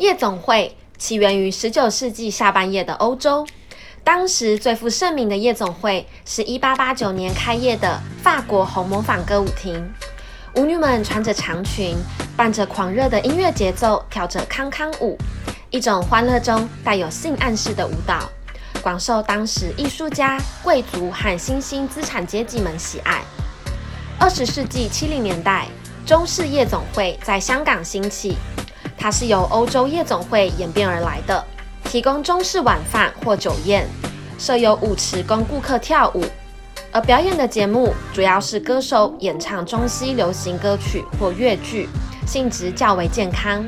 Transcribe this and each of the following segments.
夜总会起源于十九世纪下半叶的欧洲，当时最负盛名的夜总会是一八八九年开业的法国红磨坊歌舞厅。舞女们穿着长裙，伴着狂热的音乐节奏，跳着康康舞，一种欢乐中带有性暗示的舞蹈，广受当时艺术家、贵族和新兴资产阶级们喜爱。二十世纪七零年代，中式夜总会在香港兴起。它是由欧洲夜总会演变而来的，提供中式晚饭或酒宴，设有舞池供顾客跳舞，而表演的节目主要是歌手演唱中西流行歌曲或粤剧，性质较为健康。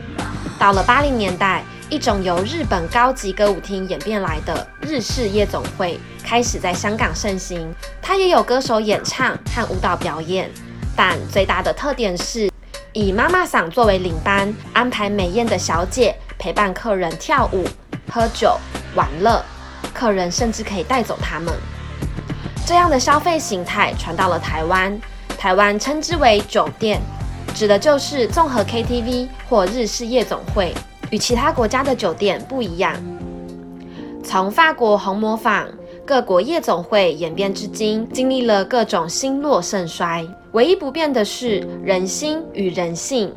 到了八零年代，一种由日本高级歌舞厅演变来的日式夜总会开始在香港盛行，它也有歌手演唱和舞蹈表演，但最大的特点是。以妈妈桑作为领班，安排美艳的小姐陪伴客人跳舞、喝酒、玩乐，客人甚至可以带走他们。这样的消费形态传到了台湾，台湾称之为酒店，指的就是综合 KTV 或日式夜总会，与其他国家的酒店不一样。从法国红磨坊。各国夜总会演变至今，经历了各种兴落盛衰，唯一不变的是人心与人性。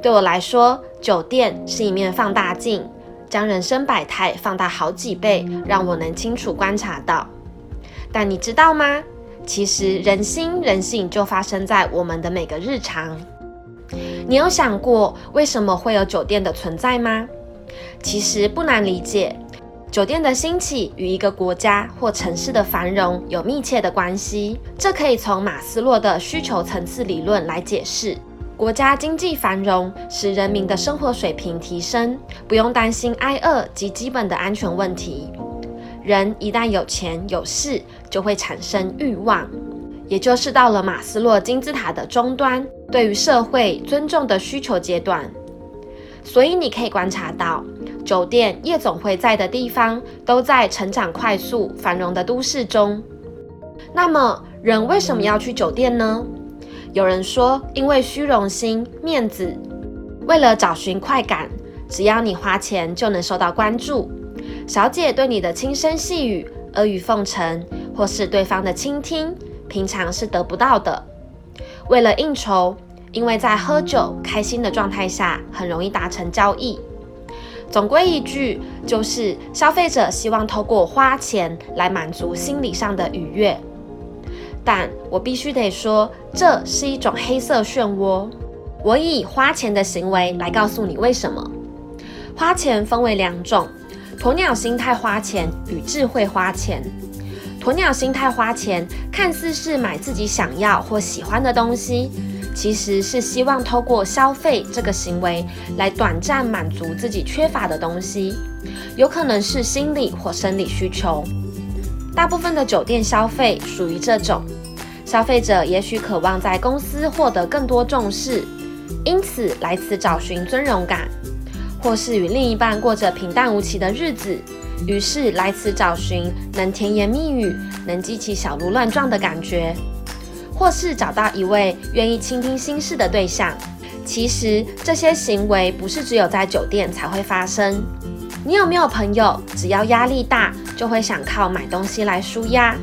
对我来说，酒店是一面放大镜，将人生百态放大好几倍，让我能清楚观察到。但你知道吗？其实人心人性就发生在我们的每个日常。你有想过为什么会有酒店的存在吗？其实不难理解。酒店的兴起与一个国家或城市的繁荣有密切的关系，这可以从马斯洛的需求层次理论来解释。国家经济繁荣使人民的生活水平提升，不用担心挨饿及基本的安全问题。人一旦有钱有势，就会产生欲望，也就是到了马斯洛金字塔的终端，对于社会尊重的需求阶段。所以你可以观察到。酒店、夜总会在的地方，都在成长快速、繁荣的都市中。那么，人为什么要去酒店呢？有人说，因为虚荣心、面子，为了找寻快感，只要你花钱就能受到关注。小姐对你的轻声细语、阿谀奉承，或是对方的倾听，平常是得不到的。为了应酬，因为在喝酒、开心的状态下，很容易达成交易。总归一句，就是消费者希望透过花钱来满足心理上的愉悦。但我必须得说，这是一种黑色漩涡。我以花钱的行为来告诉你为什么。花钱分为两种：鸵鸟心态花钱与智慧花钱。鸵鸟心态花钱，看似是买自己想要或喜欢的东西。其实是希望透过消费这个行为来短暂满足自己缺乏的东西，有可能是心理或生理需求。大部分的酒店消费属于这种，消费者也许渴望在公司获得更多重视，因此来此找寻尊荣感，或是与另一半过着平淡无奇的日子，于是来此找寻能甜言蜜语、能激起小鹿乱撞的感觉。或是找到一位愿意倾听心事的对象。其实这些行为不是只有在酒店才会发生。你有没有朋友，只要压力大，就会想靠买东西来舒压，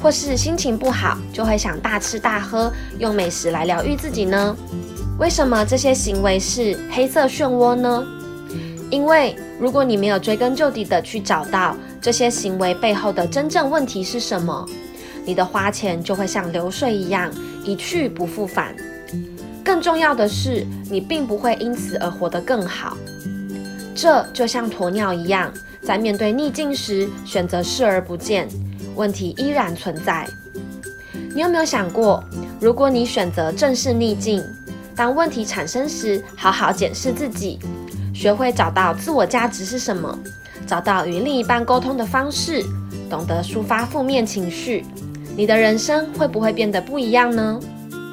或是心情不好，就会想大吃大喝，用美食来疗愈自己呢？为什么这些行为是黑色漩涡呢？因为如果你没有追根究底的去找到这些行为背后的真正问题是什么。你的花钱就会像流水一样一去不复返。更重要的是，你并不会因此而活得更好。这就像鸵鸟一样，在面对逆境时选择视而不见，问题依然存在。你有没有想过，如果你选择正视逆境，当问题产生时，好好检视自己，学会找到自我价值是什么，找到与另一半沟通的方式，懂得抒发负面情绪。你的人生会不会变得不一样呢？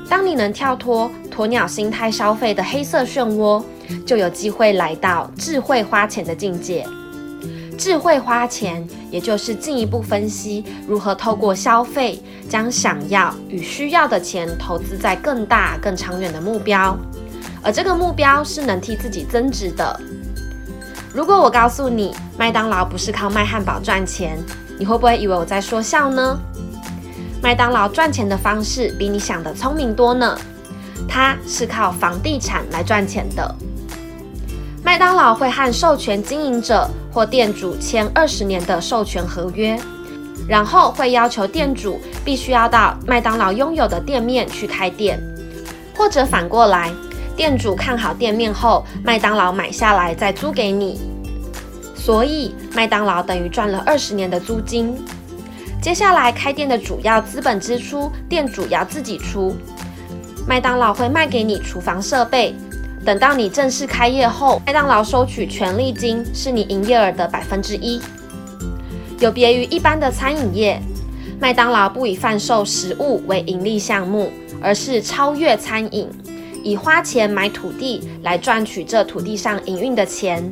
当你能跳脱鸵鸟心态消费的黑色漩涡，就有机会来到智慧花钱的境界。智慧花钱，也就是进一步分析如何透过消费，将想要与需要的钱投资在更大、更长远的目标，而这个目标是能替自己增值的。如果我告诉你麦当劳不是靠卖汉堡赚钱，你会不会以为我在说笑呢？麦当劳赚钱的方式比你想的聪明多呢，它是靠房地产来赚钱的。麦当劳会和授权经营者或店主签二十年的授权合约，然后会要求店主必须要到麦当劳拥有的店面去开店，或者反过来。店主看好店面后，麦当劳买下来再租给你，所以麦当劳等于赚了二十年的租金。接下来开店的主要资本支出，店主要自己出。麦当劳会卖给你厨房设备，等到你正式开业后，麦当劳收取权利金，是你营业额的百分之一。有别于一般的餐饮业，麦当劳不以贩售食物为盈利项目，而是超越餐饮。以花钱买土地来赚取这土地上营运的钱，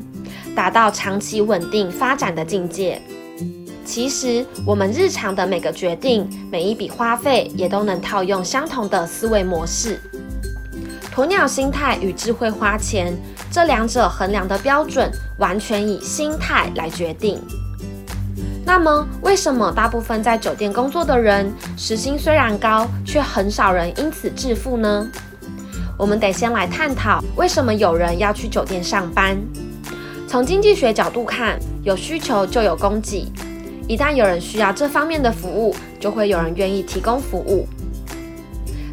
达到长期稳定发展的境界。其实，我们日常的每个决定、每一笔花费，也都能套用相同的思维模式。鸵鸟心态与智慧花钱这两者衡量的标准，完全以心态来决定。那么，为什么大部分在酒店工作的人，时薪虽然高，却很少人因此致富呢？我们得先来探讨为什么有人要去酒店上班。从经济学角度看，有需求就有供给，一旦有人需要这方面的服务，就会有人愿意提供服务。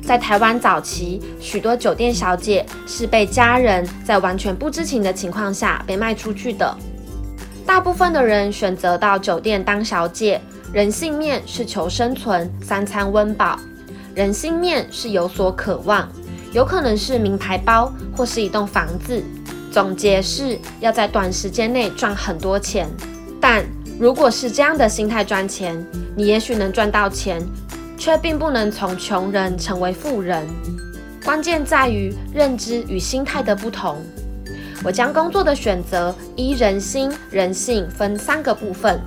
在台湾早期，许多酒店小姐是被家人在完全不知情的情况下被卖出去的。大部分的人选择到酒店当小姐，人性面是求生存、三餐温饱，人性面是有所渴望。有可能是名牌包，或是一栋房子。总结是要在短时间内赚很多钱。但如果是这样的心态赚钱，你也许能赚到钱，却并不能从穷人成为富人。关键在于认知与心态的不同。我将工作的选择依人心、人性分三个部分：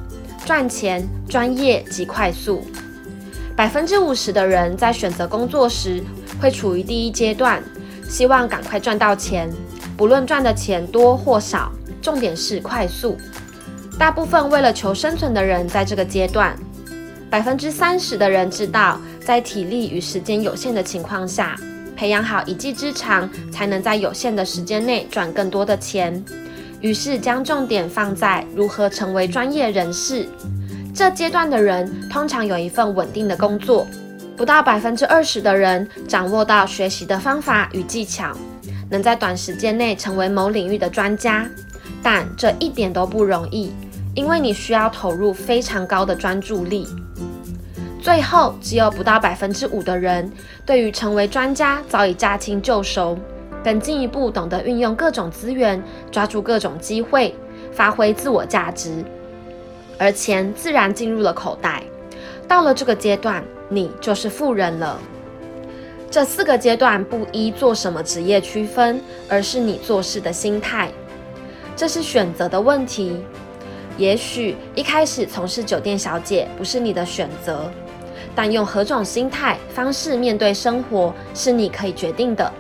赚钱、专业及快速。百分之五十的人在选择工作时。会处于第一阶段，希望赶快赚到钱，不论赚的钱多或少，重点是快速。大部分为了求生存的人在这个阶段，百分之三十的人知道，在体力与时间有限的情况下，培养好一技之长，才能在有限的时间内赚更多的钱，于是将重点放在如何成为专业人士。这阶段的人通常有一份稳定的工作。不到百分之二十的人掌握到学习的方法与技巧，能在短时间内成为某领域的专家，但这一点都不容易，因为你需要投入非常高的专注力。最后，只有不到百分之五的人对于成为专家早已驾轻就熟，更进一步懂得运用各种资源，抓住各种机会，发挥自我价值，而钱自然进入了口袋。到了这个阶段。你就是富人了。这四个阶段不依做什么职业区分，而是你做事的心态。这是选择的问题。也许一开始从事酒店小姐不是你的选择，但用何种心态方式面对生活是你可以决定的。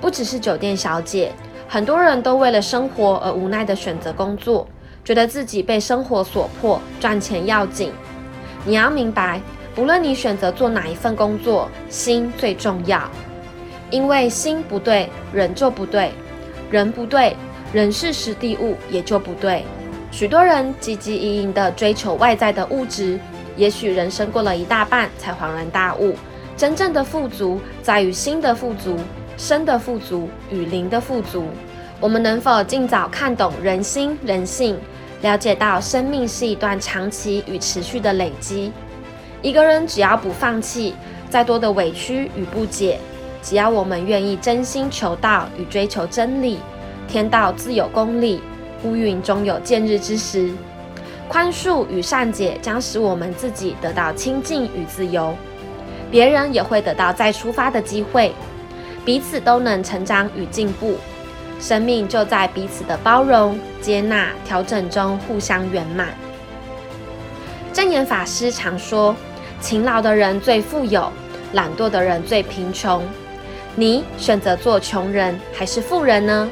不只是酒店小姐，很多人都为了生活而无奈的选择工作，觉得自己被生活所迫，赚钱要紧。你要明白。不论你选择做哪一份工作，心最重要，因为心不对，人就不对；人不对，人事实地物也就不对。许多人汲汲营营地追求外在的物质，也许人生过了一大半才恍然大悟，真正的富足在于心的富足、身的富足与灵的富足。我们能否尽早看懂人心人性，了解到生命是一段长期与持续的累积？一个人只要不放弃，再多的委屈与不解，只要我们愿意真心求道与追求真理，天道自有公理，乌云终有见日之时。宽恕与善解将使我们自己得到清净与自由，别人也会得到再出发的机会，彼此都能成长与进步，生命就在彼此的包容、接纳、调整中互相圆满。正言法师常说。勤劳的人最富有，懒惰的人最贫穷。你选择做穷人还是富人呢？